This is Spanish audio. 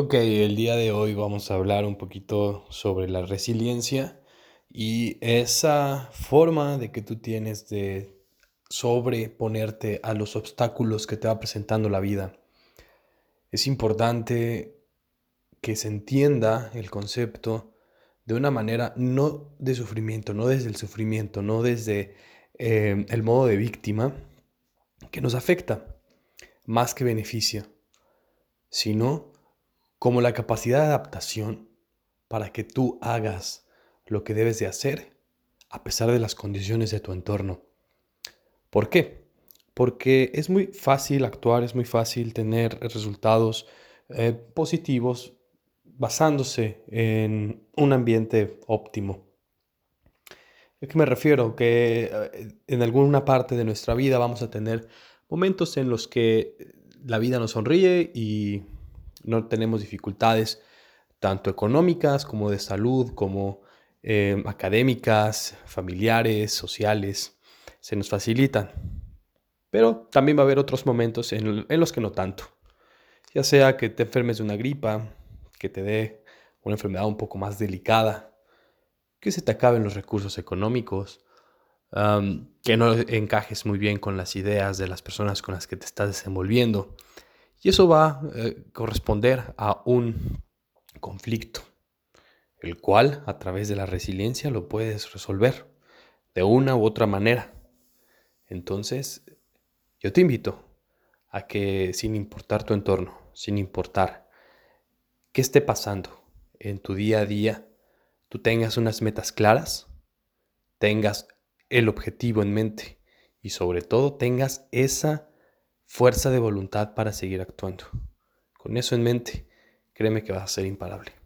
Ok, el día de hoy vamos a hablar un poquito sobre la resiliencia y esa forma de que tú tienes de sobreponerte a los obstáculos que te va presentando la vida. Es importante que se entienda el concepto de una manera no de sufrimiento, no desde el sufrimiento, no desde eh, el modo de víctima que nos afecta más que beneficia, sino como la capacidad de adaptación para que tú hagas lo que debes de hacer a pesar de las condiciones de tu entorno. ¿Por qué? Porque es muy fácil actuar, es muy fácil tener resultados eh, positivos basándose en un ambiente óptimo. ¿A qué me refiero? Que eh, en alguna parte de nuestra vida vamos a tener momentos en los que la vida nos sonríe y no tenemos dificultades tanto económicas como de salud, como eh, académicas, familiares, sociales, se nos facilitan. Pero también va a haber otros momentos en, en los que no tanto. Ya sea que te enfermes de una gripa, que te dé una enfermedad un poco más delicada, que se te acaben los recursos económicos, que no encajes muy bien con las ideas de las personas con las que te estás desenvolviendo y eso va a eh, corresponder a un conflicto, el cual a través de la resiliencia lo puedes resolver de una u otra manera. Entonces, yo te invito a que sin importar tu entorno, sin importar qué esté pasando en tu día a día, tú tengas unas metas claras, tengas el objetivo en mente y sobre todo tengas esa fuerza de voluntad para seguir actuando. Con eso en mente, créeme que vas a ser imparable.